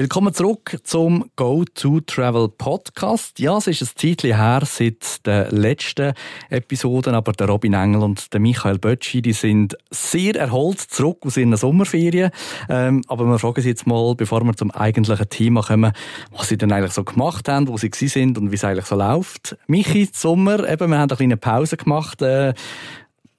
Willkommen zurück zum Go to Travel Podcast. Ja, es ist ein Zeitchen her seit den letzten Episoden, aber der Robin Engel und der Michael Bötschi, die sind sehr erholt zurück aus ihren Sommerferien. Ähm, aber wir fragen Sie jetzt mal, bevor wir zum eigentlichen Thema kommen, was Sie denn eigentlich so gemacht haben, wo Sie sind und wie es eigentlich so läuft. Michi, Sommer, eben, wir haben eine kleine Pause gemacht. Äh,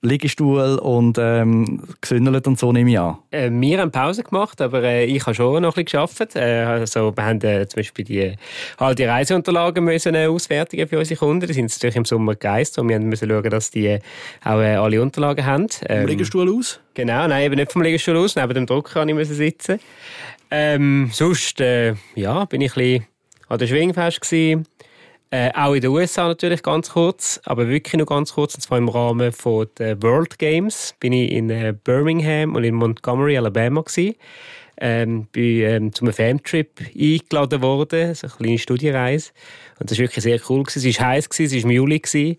Liegestuhl und ähm, gesündelt und so nehme ich an. Äh, wir haben Pause gemacht, aber äh, ich habe schon noch ein bisschen gearbeitet. Äh, also, wir haben äh, zum Beispiel die, all die Reiseunterlagen müssen, äh, ausfertigen für unsere Kunden. Die sind natürlich im Sommer gegeist und wir müssen schauen, dass die auch äh, alle Unterlagen haben. Ähm, vom Liegestuhl aus? Genau, nein, eben nicht vom Liegestuhl aus. Neben dem Drucker kann ich sitzen. Ähm, sonst äh, ja, bin ich ein bisschen an der Schwingfest gewesen. Äh, auch in den USA natürlich ganz kurz, aber wirklich nur ganz kurz, und zwar im Rahmen von der World Games bin ich in äh, Birmingham und in Montgomery, Alabama gewesen. Ähm, bin ähm, zum Famtrip eingeladen worden, so eine kleine Studienreise. Und das war wirklich sehr cool. Gewesen. Es war heiß, gewesen, es war im Juli, gewesen,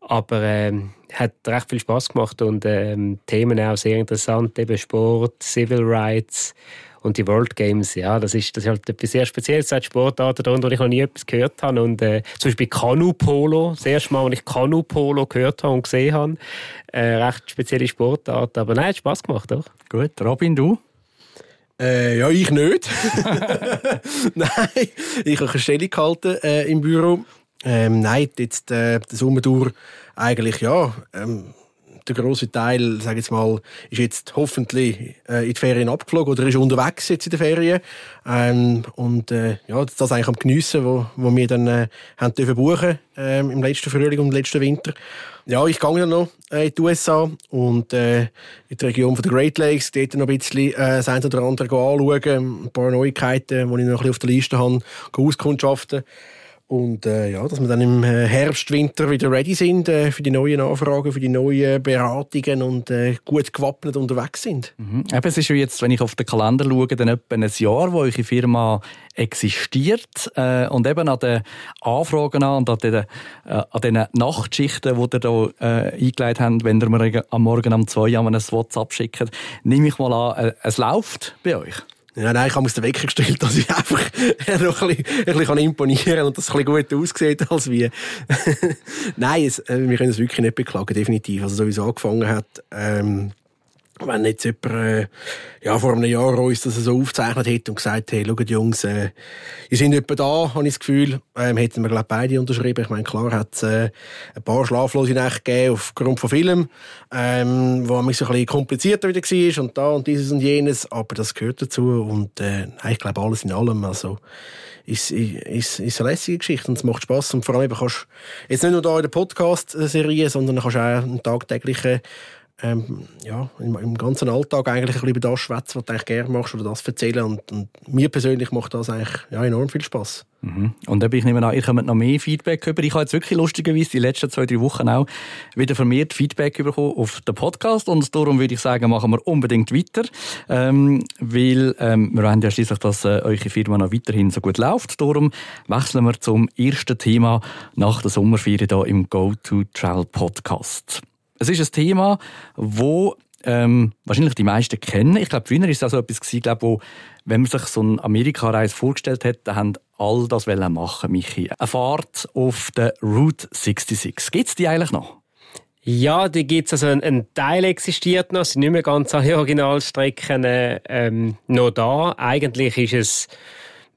aber ähm, hat recht viel Spaß gemacht und ähm, Themen auch sehr interessant, eben Sport, Civil Rights und die World Games, ja, das ist, das ist halt etwas sehr Spezielles. Es hat Sportarten darunter, wo ich noch nie etwas gehört habe. Und äh, zum Beispiel Kanu-Polo, das erste Mal, als ich Kanu-Polo gehört habe und gesehen habe. Äh, recht spezielle Sportart. Aber nein, hat Spass gemacht, doch. Gut, Robin, du? Äh, ja, ich nicht. nein, ich habe eine Stellung gehalten äh, im Büro. Ähm, nein, jetzt äh, der Sommer durch eigentlich ja. Ähm, der große Teil, sage jetzt mal, ist jetzt hoffentlich äh, in die Ferien abgeflogen oder ist unterwegs jetzt in den Ferien ähm, und äh, ja, das eigentlich am geniessen, wo, wo wir dann äh, haben dürfen buchen äh, im letzten Frühling und im letzten Winter. Ja, ich gehe dann noch äh, in die USA und äh, in die Region der Great Lakes, dort noch ein bisschen äh, das eine oder andere anschauen, ein paar Neuigkeiten, die ich noch ein bisschen auf der Liste habe, auskundschaften. Und äh, ja, dass wir dann im äh, Herbst, Winter wieder ready sind äh, für die neuen Anfragen, für die neuen Beratungen und äh, gut gewappnet unterwegs sind. Mhm. Eben, es ist jetzt, wenn ich auf den Kalender schaue, dann etwa ein Jahr, wo eure Firma existiert. Äh, und eben an den Anfragen an und an den, äh, an den Nachtschichten, die ihr hier äh, eingeleitet habt, wenn ihr mir am Morgen um zwei Uhr ein WhatsApp schickt, nehme ich mal an, äh, es läuft bei euch. Ja, nein, ich habe mir den Wecker gestellt, dass ich einfach noch ein bisschen, ein bisschen imponieren kann und das ein bisschen gut aussieht als wie. nein, es, äh, wir können es wirklich nicht beklagen, definitiv. Also so wie es angefangen hat, ähm, wenn jetzt jemand äh, ja, vor einem Jahr uns das so aufgezeichnet hätte und gesagt hey, schaut Jungs, äh, ihr seid etwa da, habe ich das Gefühl, ähm, hätten wir glaube beide unterschrieben. Ich meine, klar hat es äh, ein paar schlaflose Nächte gegeben aufgrund von Film, ähm, wo man so ein bisschen komplizierter wieder war und da und dieses und jenes, aber das gehört dazu und äh, ich glaube alles in allem, also ist, ist, ist eine lässige Geschichte und es macht Spass. Und vor allem kannst jetzt nicht nur da in der Podcast-Serie, sondern kannst auch einen tagtäglichen ähm, ja, im, im, ganzen Alltag eigentlich ein bisschen über das schwätzen, was du eigentlich gerne machst oder das erzählen. Und, und mir persönlich macht das eigentlich ja, enorm viel Spaß. Mhm. Und ich nehme an, ihr kommt noch mehr Feedback über. Ich habe jetzt wirklich lustigerweise die letzten zwei, drei Wochen auch wieder vermehrt Feedback bekommen auf den Podcast. Und darum würde ich sagen, machen wir unbedingt weiter. Ähm, weil ähm, wir wollen ja schließlich, dass äh, eure Firma noch weiterhin so gut läuft. Darum wechseln wir zum ersten Thema nach der Sommerferien hier im Go-To-Travel Podcast. Es ist ein Thema, wo ähm, wahrscheinlich die meisten kennen. Ich glaube, früher war es auch so etwas gewesen, glaube, wo, wenn man sich so eine Amerika-Reise vorgestellt hat, dann haben all das machen, Michi. Eine Fahrt auf der Route 66. Gibt es die eigentlich noch? Ja, die gibt es. Also ein, ein, Teil existiert noch. Es sind nicht mehr ganz alle Originalstrecken ähm, noch da. Eigentlich ist es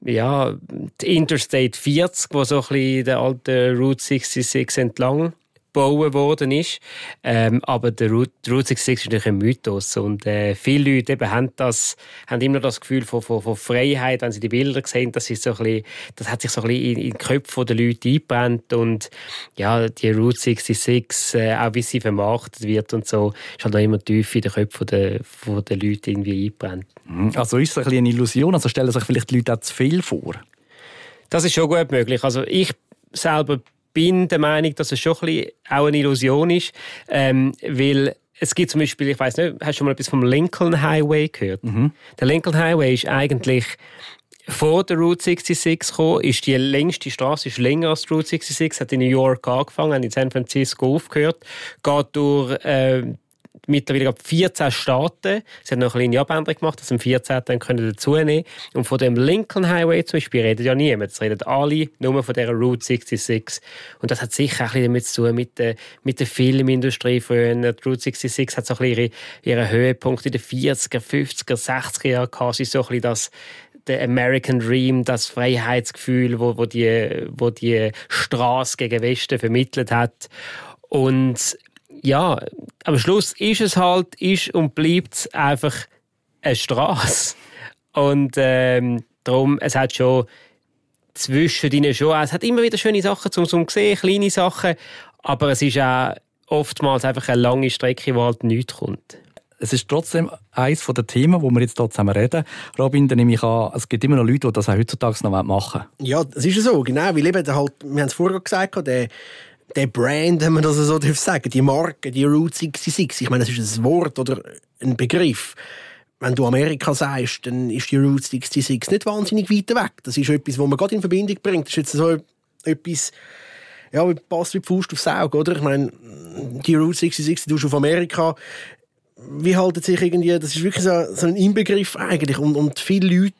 ja, die Interstate 40, wo so ein bisschen der alte Route 66 entlang gebaut worden ist. Ähm, aber der Route, Route 66 ist natürlich ein Mythos. Und äh, viele Leute eben haben, das, haben immer das Gefühl von, von, von Freiheit, wenn sie die Bilder sehen. Das, ist so ein bisschen, das hat sich so ein bisschen in, in den Köpfen der Leute eingebrannt. Und ja, die Route 66, äh, auch wie sie vermarktet wird und so, ist halt auch immer tief in den Köpfen der, von der Leute irgendwie eingebrannt. Mhm. Also ist es ein bisschen eine Illusion? Also stellen sich vielleicht die Leute auch zu viel vor? Das ist schon gut möglich. Also ich selber bin der Meinung, dass es schon ein bisschen auch eine Illusion ist, ähm, weil es gibt zum Beispiel, ich weiß nicht, hast du schon mal etwas vom Lincoln Highway gehört? Mhm. Der Lincoln Highway ist eigentlich vor der Route 66 gekommen, ist die längste Straße, ist länger als die Route 66, hat in New York angefangen, hat in San Francisco aufgehört, geht durch äh, mittlerweile glaube 14 Staaten. Sie haben noch eine kleine Abänderung gemacht, dass sie am 14. dann können dazu nehmen Und von dem Lincoln Highway zum Beispiel redet ja niemand. Es reden alle nur von dieser Route 66. Und das hat sicher auch ein bisschen damit zu tun mit der, mit der Filmindustrie früher. Die Route 66 hat so ein bisschen ihre, ihre Höhepunkte in den 40er, 50er, 60er Jahren gehabt. so ein bisschen das der American Dream, das Freiheitsgefühl, wo, wo die, wo die Straße gegen Westen vermittelt hat. Und ja, am Schluss ist es halt, ist und bleibt einfach eine Straße. Und ähm, darum, es hat schon zwischen ihnen schon, es hat immer wieder schöne Sachen zum, zum sehen, kleine Sachen, aber es ist auch oftmals einfach eine lange Strecke, wo halt nichts kommt es ist trotzdem eines der Themen, wo wir jetzt hier zusammen reden. Robin, dann nehme ich an, es gibt immer noch Leute, die das auch heutzutage noch machen wollen. Ja, das ist so, genau. Weil eben halt, wir haben es vorher gesagt, der, der Brand, wenn man das so sagen die Marke, die Route 66, ich meine, das ist ein Wort oder ein Begriff. Wenn du Amerika sagst, dann ist die Route 66 nicht wahnsinnig weit weg. Das ist etwas, was man gerade in Verbindung bringt. Das ist jetzt so etwas, ja, passt wie die Faust aufs Auge, oder? Ich meine, die Route 66, du auf Amerika, wie haltet sich irgendwie, das ist wirklich so, so ein Inbegriff eigentlich und, und viele Leute,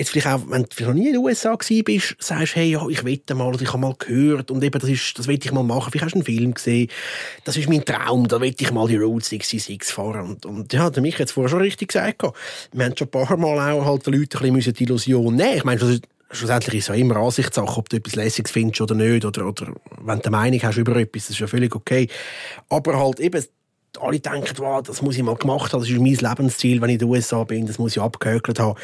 jetzt vielleicht auch, wenn du noch nie in den USA bist, sagst, hey, ja, ich wette mal, ich habe mal gehört und eben, das das will ich mal machen, vielleicht hast du einen Film gesehen, das ist mein Traum, da will ich mal die Road 66 fahren. Und, und ja, der mich es vorher schon richtig gesagt, wir haben schon ein paar Mal auch halt den Leuten ein bisschen die Illusion nehmen, ich meine, schlussendlich ist es ja immer Ansichtssache, ob du etwas Lässiges findest oder nicht, oder, oder wenn du eine Meinung hast über etwas, das ist ja völlig okay, aber halt eben, alle denken, wow, das muss ich mal gemacht haben, das ist mein Lebensziel, wenn ich in den USA bin, das muss ich abgehökelt haben.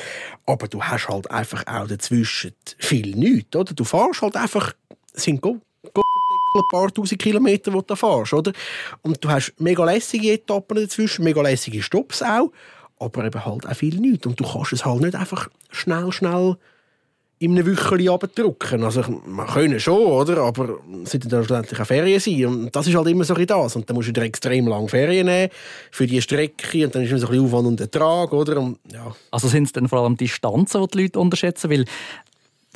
Aber du hast halt einfach auch dazwischen viel nichts, oder? Du fährst halt einfach, sind go, ein paar tausend Kilometer, die du fährst, oder? Und du hast mega lässige Etappen dazwischen, mega lässige Stops auch, aber eben halt auch viel nichts. Und du kannst es halt nicht einfach schnell, schnell in einem Wöchchen abdrücken. Also, man können schon, oder? Aber es sollten dann schlussendlich auch Ferien sein. Und das ist halt immer so ein das. Und dann musst du dir extrem lange Ferien nehmen für die Strecke. Und dann ist es so ein bisschen Aufwand und Ertrag, oder? Und, ja. Also sind es dann vor allem Distanzen, die die Leute unterschätzen? Weil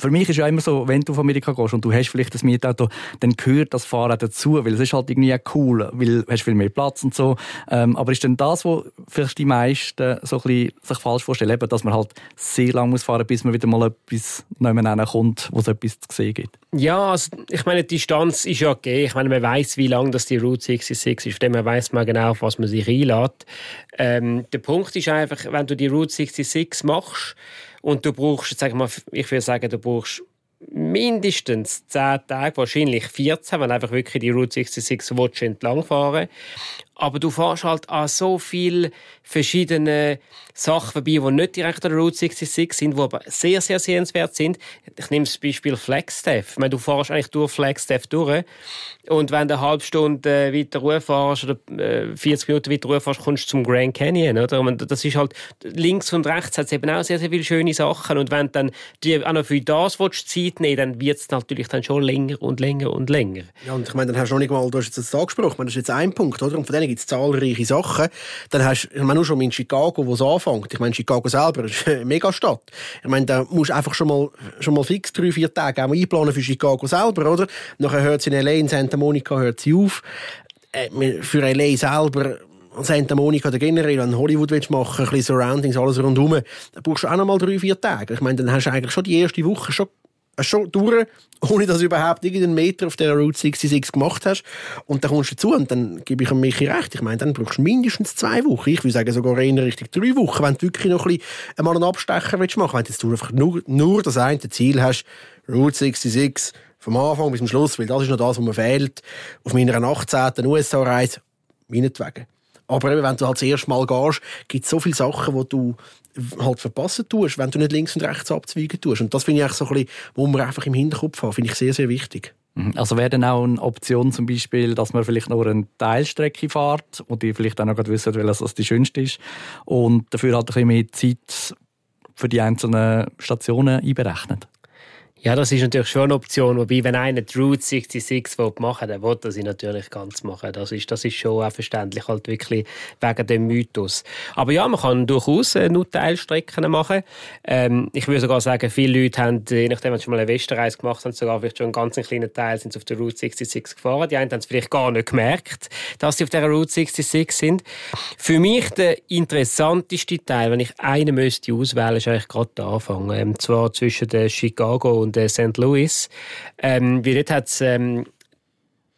für mich ist ja immer so, wenn du auf Amerika gehst und du hast vielleicht das Mietauto, dann gehört das Fahren dazu, weil es ist halt irgendwie cool, weil du hast viel mehr Platz und so. Ähm, aber ist denn das, was vielleicht die meisten so ein bisschen sich falsch vorstellen, eben, dass man halt sehr lange muss fahren, bis man wieder mal etwas nebeneinander kommt, wo es etwas zu sehen gibt? Ja, also ich meine, die Distanz ist ja okay. Ich meine, man weiß, wie lang das die Route 66 ist, von dem weiß man genau, auf was man sich einlädt. Ähm, der Punkt ist einfach, wenn du die Route 66 machst, und du brauchst, sag mal, ich würde sagen, du brauchst mindestens 10 Tage, wahrscheinlich 14, wenn einfach wirklich die Route 66 willst, entlang fahren aber du fährst halt an so viele verschiedene Sachen vorbei, die nicht direkt an der Route 66 sind, die aber sehr, sehr sehenswert sind. Ich nehme das Beispiel Flagstaff. Ich meine, du fährst eigentlich durch Flagstaff durch und wenn du eine halbe Stunde weiter runterfährst oder 40 äh, Minuten weiter runterfährst, kommst du zum Grand Canyon, oder? Und das ist halt, links und rechts hat es eben auch sehr, sehr viele schöne Sachen und wenn du dann die auch noch für das willst, Zeit nehmen dann wird es natürlich dann schon länger und länger und länger. Ja, und ich meine, dann hast du noch nicht mal, du hast jetzt das angesprochen, das ist jetzt ein Punkt, oder? Und von denen gibt es zahlreiche Sachen. Dann hast ich meine, nur schon in Chicago, wo es anfängt. Ich meine, Chicago selber ist eine Megastadt. Ich meine, da musst du einfach schon mal, schon mal fix drei, vier Tage auch einplanen für Chicago selber, oder? Nachher hört sie in L.A., in Santa Monica hört sie auf. Äh, für L.A. selber Santa Monica oder generell, wenn Hollywood willst machen, ein bisschen Surroundings, alles rundherum, dann brauchst du auch noch mal drei, vier Tage. Ich meine, dann hast du eigentlich schon die erste Woche schon schon durch, ohne dass du überhaupt irgendeinen Meter auf der Route 66 gemacht hast. Und dann kommst du dazu und dann gebe ich Michi recht. Ich meine, dann brauchst du mindestens zwei Wochen. Ich würde sagen sogar in Richtung drei Wochen, wenn du wirklich noch ein bisschen einmal einen Abstecher willst machen Wenn du einfach nur, nur das eine Ziel hast, Route 66, vom Anfang bis zum Schluss, weil das ist noch das, was mir fehlt, auf meiner 18. USA-Reise, meinetwegen. Aber eben, wenn du halt das erste Mal gehst, gibt es so viele Sachen, die du halt verpassen tust, wenn du nicht links und rechts abzweigen tust. Und das finde ich eigentlich so ein bisschen, wo man einfach im Hinterkopf hat, finde ich sehr, sehr wichtig. Mhm. Also wäre dann auch eine Option zum Beispiel, dass man vielleicht nur eine Teilstrecke fährt und die vielleicht auch noch wissen, welches die schönste ist und dafür halt ein bisschen mehr Zeit für die einzelnen Stationen einberechnet? Ja, das ist natürlich schon eine Option. Wobei, wenn einer die Route 66 machen will, dann will er sie natürlich ganz machen. Das ist, das ist schon auch verständlich, halt wirklich wegen dem Mythos. Aber ja, man kann durchaus äh, nur Teilstrecken machen. Ähm, ich würde sogar sagen, viele Leute haben, je nachdem, wenn sie schon mal eine Westenreise gemacht haben, sogar vielleicht schon einen ganz kleinen Teil sind auf der Route 66 gefahren. Die einen haben es vielleicht gar nicht gemerkt, dass sie auf der Route 66 sind. Für mich der interessanteste Teil, wenn ich einen müsste auswählen, ist eigentlich gerade der Anfang. Ähm, zwar zwischen der Chicago und und äh, St. Louis. Ähm, wie dort hat ähm,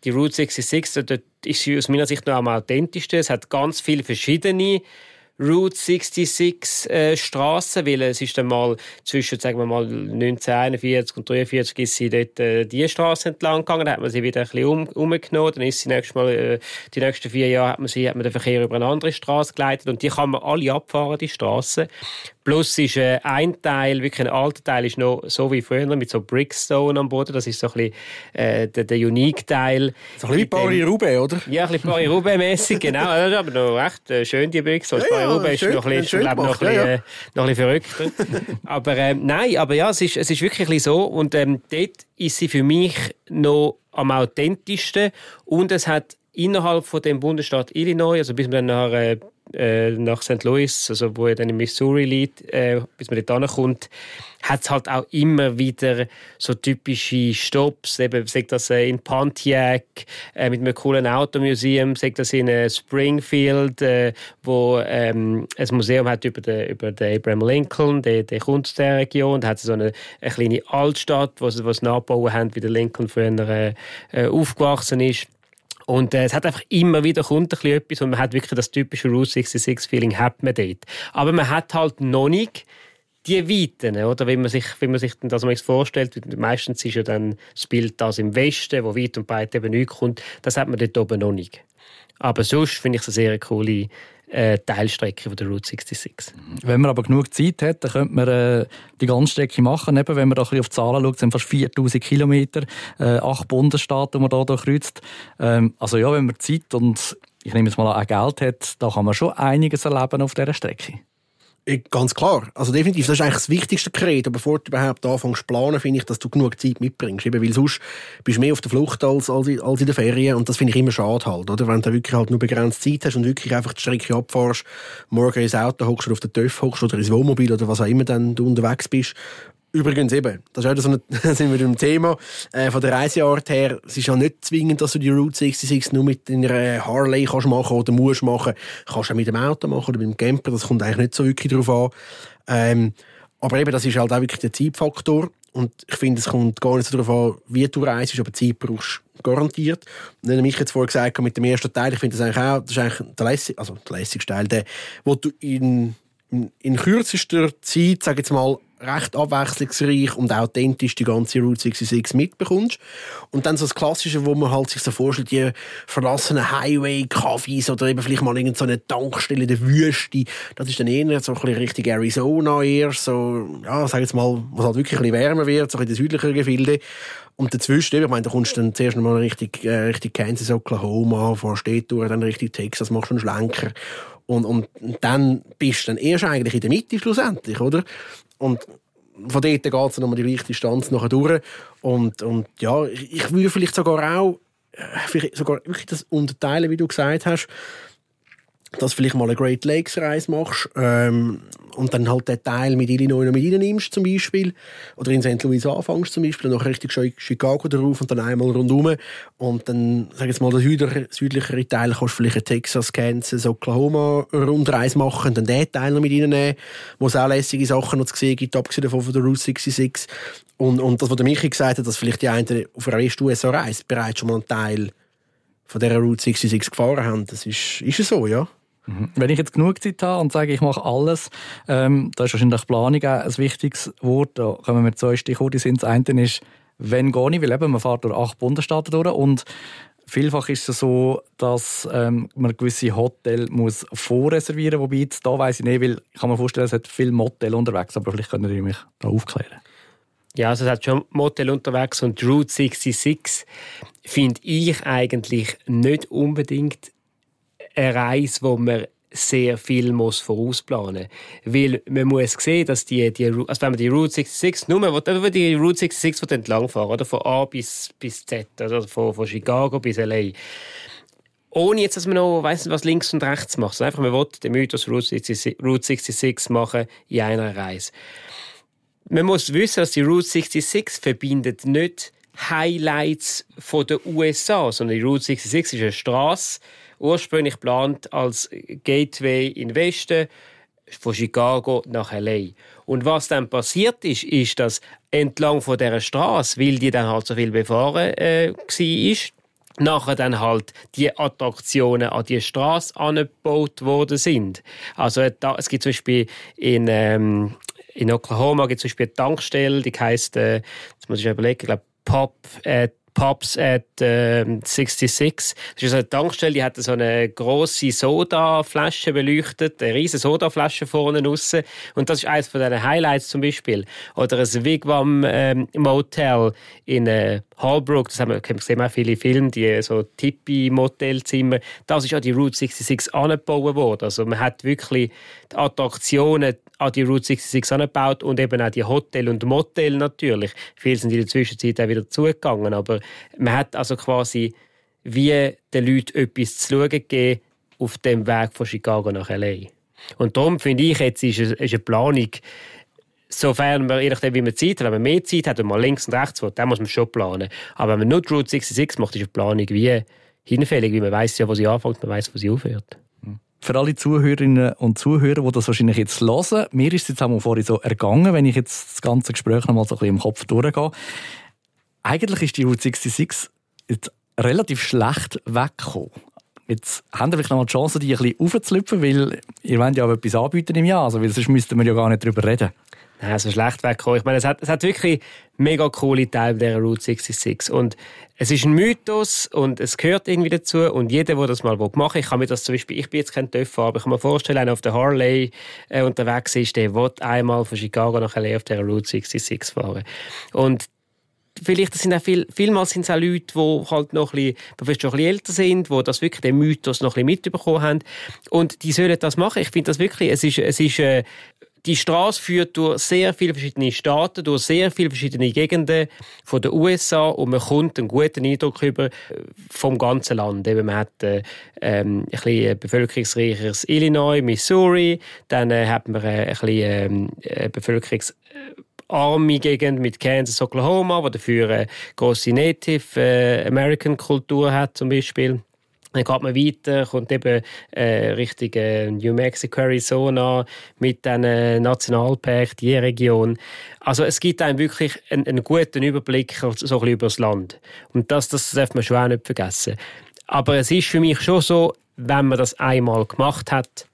die Route 66, dort ist sie aus meiner Sicht noch am authentischsten. Es hat ganz viele verschiedene Route 66 äh, Straße, weil es ist dann mal zwischen sagen wir mal 1941 und 1943 ist sie dort äh, die Straße entlang gegangen, dann hat man sie wieder ein bisschen um, umgenommen, dann ist sie nächstes Mal äh, die nächsten vier Jahre hat man sie hat man den Verkehr über eine andere Straße geleitet und die kann man alle abfahren die Straße Plus ist äh, ein Teil, wirklich ein alter Teil, ist noch so wie früher mit so Brickstone am Boden. Das ist so ein bisschen äh, der, der Unique-Teil. So ein bisschen Paris-Roubaix, oder? Ja, ein bisschen Paris-Roubaix-mässig, genau. Das ist aber noch recht äh, schön, die Brickstone. Ja, Ja, ist noch ein bisschen, glaub, noch ein ja. Äh, noch ein bisschen verrückter. aber äh, nein, aber ja, es ist, es ist wirklich so. Und ähm, dort ist sie für mich noch am authentischsten. Und es hat innerhalb von dem Bundesstaat Illinois, also bis man dann nach äh, nach St. Louis, also wo er dann in Missouri liegt, äh, bis man dort kommt, hat es halt auch immer wieder so typische Stops, eben sagt das äh, in Pontiac äh, mit einem coolen Automuseum, sagt das in äh, Springfield, äh, wo ähm, ein Museum hat über den, über den Abraham Lincoln, der kommt aus der Region, da hat so eine, eine kleine Altstadt, wo sie was nachbauen haben, wie der Lincoln früher äh, aufgewachsen ist. Und äh, es hat einfach immer wieder kommt ein bisschen etwas und man hat wirklich das typische Route 66 Feeling hat man dort. Aber man hat halt noch nicht die Weiten, oder? Wie man sich, wie man sich das mal vorstellt. Meistens ist ja dann das Bild das im Westen, wo weit und breit eben nicht kommt. Das hat man dort oben noch nicht. Aber sonst finde ich es eine sehr coole äh, Teilstrecke von der Route 66. Wenn man aber genug Zeit hat, dann könnte man äh, die ganze Strecke machen. Eben, wenn man da ein auf die Zahlen schaut, sind fast 4000 Kilometer, äh, acht Bundesstaaten, die man da durchkreuzt. Ähm, also ja, wenn man Zeit und ich nehme jetzt mal an, Geld hat, da kann man schon einiges erleben auf dieser Strecke. Ganz klar. Also definitiv, das ist eigentlich das wichtigste Gerät. Aber bevor du überhaupt anfängst zu planen, finde ich, dass du genug Zeit mitbringst. Eben, weil sonst bist du mehr auf der Flucht als, als, in, als in der Ferien. Und das finde ich immer schade halt, oder? Wenn du wirklich halt nur begrenzt Zeit hast und wirklich einfach die Strecke abfährst, morgen ins Auto hockst oder auf den TÜV hockst oder ins Wohnmobil oder was auch immer dann du unterwegs bist Übrigens eben, das ist auch so ein, sind wir im Thema, äh, von der Reiseart her, es ist ja nicht zwingend, dass du die Route 66 nur mit deiner Harley kannst machen oder musst machen. Kannst du auch mit dem Auto machen oder mit dem Camper, das kommt eigentlich nicht so wirklich drauf an. Ähm, aber eben, das ist halt auch wirklich der Zeitfaktor. Und ich finde, es kommt gar nicht so darauf an, wie du reist, aber Zeit brauchst du garantiert. Habe ich jetzt vorher gesagt, mit dem ersten Teil, ich finde das eigentlich auch, das ist eigentlich der lässig, also der lässigste Teil, der, wo du in, in, in kürzester Zeit, sag jetzt mal, recht abwechslungsreich und authentisch die ganze Route 66 mitbekommst. Und dann so das Klassische, wo man halt sich so vorstellt, die verlassenen Highway-Cafés oder eben vielleicht mal irgendeine so eine Tankstelle in der Wüste. Das ist dann eher so ein bisschen Richtung Arizona eher, so, ja, sag jetzt mal, was halt wirklich ein bisschen wärmer wird, so in den südlichen Gefilden. Und dazwischen, ich meine, da kommst du dann zuerst mal richtig, äh, richtig Kansas, Oklahoma, Städte durch, dann richtig Texas, machst einen Schlenker. Und, und dann bist du dann erst eigentlich in der Mitte schlussendlich, oder? Und von dort geht es nochmal die gleiche Distanz nachher durch. Und, und ja, ich, ich würde vielleicht sogar auch äh, vielleicht sogar wirklich das unterteilen, wie du gesagt hast, dass du vielleicht mal eine Great Lakes Reise machst ähm, und dann halt den Teil mit Illinois noch mit reinnimmst zum Beispiel oder in St. Louis anfängst zum Beispiel und dann richtig Chicago drauf und dann einmal rundum und dann, sag jetzt mal, der südlichere, südlichere Teil kannst du vielleicht in Texas, Kansas, Oklahoma Rundreise machen und dann den Teil noch mit reinnehmen, wo es auch lässige Sachen noch zu sehen gibt, abgesehen davon von der Route 66 und, und das, was der Michi gesagt hat, dass vielleicht die einen auf einer West-USA-Reise bereits schon mal einen Teil von dieser Route 66 gefahren haben, das ist, ist so, ja. Mhm. Wenn ich jetzt genug Zeit habe und sage, ich mache alles, ähm, da ist wahrscheinlich Planung ein wichtiges Wort. Da kommen wir zwei Stichworte sind. Das eine ist, wenn gar nicht, weil eben man fährt durch acht Bundesstaaten durch und Vielfach ist es so, dass ähm, man gewisse Hotels muss vorreservieren muss. Wobei, da weiss ich nicht, weil ich kann mir vorstellen, es hat viele Motel unterwegs, aber vielleicht können Sie mich da aufklären. Ja, also es hat schon Motel unterwegs und Route 66 finde ich eigentlich nicht unbedingt eine Reise, wo man sehr viel muss vorausplanen Weil man muss sehen, dass die, die also wenn man die Route 66, nur wenn die Route 66 entlangfahren, oder von A bis, bis Z, also von, von Chicago bis L.A., ohne jetzt, dass man noch weiss was links und rechts macht. Also einfach, man will den Mythos Route 66, Route 66 machen in einer Reise. Man muss wissen, dass die Route 66 verbindet nicht Highlights der USA, sondern die Route 66 ist eine Straße, ursprünglich geplant als Gateway in den Westen von Chicago nach LA. Und was dann passiert ist, ist, dass entlang von dieser Straße, weil die dann halt so viel befahren äh, war, nachher dann halt die Attraktionen an die Straße angebaut worden sind. Also es gibt zum Beispiel in in, in Oklahoma gibt zum Beispiel eine Tankstelle, die heisst, äh, jetzt muss ich überlegen, ich glaube Pop at Pops at äh, 66. Das ist eine Tankstelle, die hat so eine große Sodaflasche beleuchtet, eine riesige Sodaflasche vorne raus. Und das ist eines von diesen Highlights zum Beispiel. Oder ein Wigwam ähm, Motel in äh, Hallbrook, das haben wir, gesehen, auch viele Filme, die so Tippi-Motelzimmer. Das ist an die Route 66 angebaut worden. Also man hat wirklich die Attraktionen an die Route 66 angebaut und eben auch die Hotel und Motel natürlich. Viele sind in der Zwischenzeit auch wieder zugegangen, aber man hat also quasi wie den Leuten etwas zu schauen gegeben auf dem Weg von Chicago nach L.A. Und darum finde ich, jetzt ist eine Planung, sofern man, je nachdem wie man Zeit hat, wenn man mehr Zeit hat und mal links und rechts will, dann muss man schon planen. Aber wenn man nur die Route 66 macht, ist eine Planung wie hinfällig, weil man weiß ja, wo sie anfängt, man weiß, wo sie aufhört für alle Zuhörerinnen und Zuhörer, die das wahrscheinlich jetzt hören, mir ist es jetzt auch vorhin so ergangen, wenn ich jetzt das ganze Gespräch noch mal so ein bisschen im Kopf durchgehe. Eigentlich ist die Route 66 jetzt relativ schlecht weggekommen. Jetzt haben wir vielleicht noch mal die Chance, die ein bisschen aufzulüpfen, weil ihr wollt ja auch etwas anbieten im Jahr, also, weil sonst müssten wir ja gar nicht darüber reden. Ja, so schlecht weggekommen. Ich meine, es hat, es hat wirklich mega coole Teile dieser Route 66. Und es ist ein Mythos und es gehört irgendwie dazu. Und jeder, der das mal machen will, ich kann mir das zum Beispiel, ich bin jetzt kein Töpfer, aber ich kann mir vorstellen, einer auf der Harley äh, unterwegs ist, der will einmal von Chicago nach LA auf dieser Route 66 fahren. Und vielleicht sind auch viel, vielmals sind es auch Leute, die halt noch ein bisschen, schon ein bisschen älter sind, die das wirklich den Mythos noch ein bisschen mitbekommen haben. Und die sollen das machen. Ich finde das wirklich, es ist, es ist äh, die Straße führt durch sehr viele verschiedene Staaten, durch sehr viele verschiedene Gegenden von den USA und man kommt einen guten Eindruck über äh, vom ganzen Land. Eben, man hat äh, ähm, ein bevölkerungsreicheres Illinois, Missouri, dann äh, hat man äh, ein bisschen ähm, äh, bevölkerungs arme Gegend mit Kansas, Oklahoma, wo dafür eine große Native äh, American Kultur hat zum Beispiel. Dann geht man weiter, kommt eben äh, Richtung äh, New Mexico, Arizona mit den äh, Nationalpark, die Region. Also es gibt einem wirklich einen, einen guten Überblick so ein bisschen über das Land. Und das, das darf man schon auch nicht vergessen. Aber es ist für mich schon so, wenn man das einmal gemacht hat,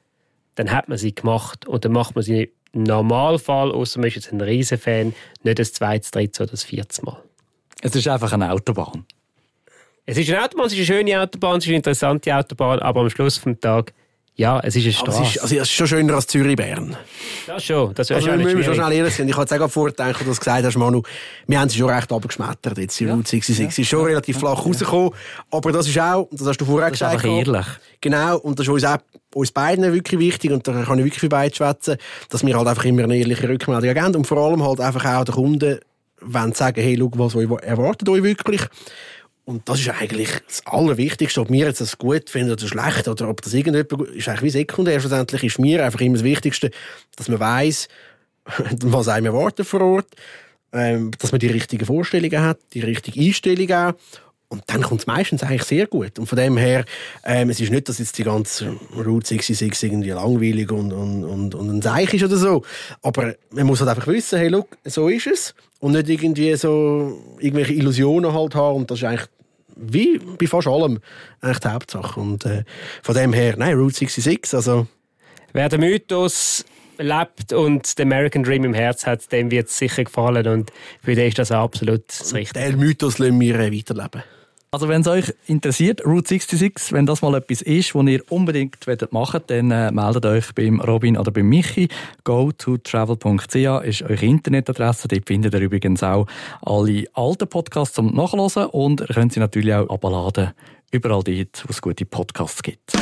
dann hat man sie gemacht und dann macht man sie im Normalfall, außer man ist jetzt ein Riesenfan, nicht das zweite, dritte oder das vierte Mal. Es ist einfach eine Autobahn. Es ist eine Autobahn, es ist eine schöne Autobahn, es ist eine interessante Autobahn, aber am Schluss des Tages ja, es ist eine Straße. Es ist, also, es ist schon schöner als Zürich-Bern. Das schon. Das also, wir müssen schon schnell ehrlich sein. Ich habe jetzt auch vorgedacht, dass du gesagt hast, Manu, wir haben sie schon recht abgeschmettert. Jetzt die ja. Route 66 ja. ist schon relativ ja. flach rausgekommen. Aber das ist auch, das hast du vorher das gesagt. Ist ehrlich. Genau. Und das ist uns auch, uns beiden wirklich wichtig. Und da kann ich wirklich für beide schwätzen, dass wir halt einfach immer eine ehrliche Rückmeldung geben. Und vor allem halt einfach auch den Kunden wollen sagen, hey, schau, was erwartet euch wirklich? Und das ist eigentlich das Allerwichtigste. Ob wir jetzt das gut finden oder schlecht oder ob das irgendjemand ist eigentlich wie sekundär. Schlussendlich ist mir einfach immer das Wichtigste, dass man weiß, was einem erwartet vor Ort, ähm, dass man die richtigen Vorstellungen hat, die richtige Einstellung auch. Und dann kommt es meistens eigentlich sehr gut. Und von dem her, ähm, es ist nicht, dass jetzt die ganze Route 66 irgendwie langweilig und, und, und, und ein Seich ist oder so. Aber man muss halt einfach wissen, hey, look, so ist es. Und nicht irgendwie so irgendwelche Illusionen halt haben. Und das ist eigentlich wie bei fast allem eigentlich die Hauptsache. Und äh, von dem her, nein, Route 66, also... Wer den Mythos lebt und den American Dream im Herz hat, dem wird es sicher gefallen und für den ist das absolut das Richtige. Den Mythos lassen wir äh, weiterleben. Also wenn es euch interessiert, Route 66, wenn das mal etwas ist, was ihr unbedingt machen wollt, dann äh, meldet euch beim Robin oder beim Michi. go to travel.ch ist eure Internetadresse. Dort findet ihr übrigens auch alle alten Podcasts zum Nachlesen und ihr könnt sie natürlich auch abladen, überall dort, wo es gute Podcasts gibt.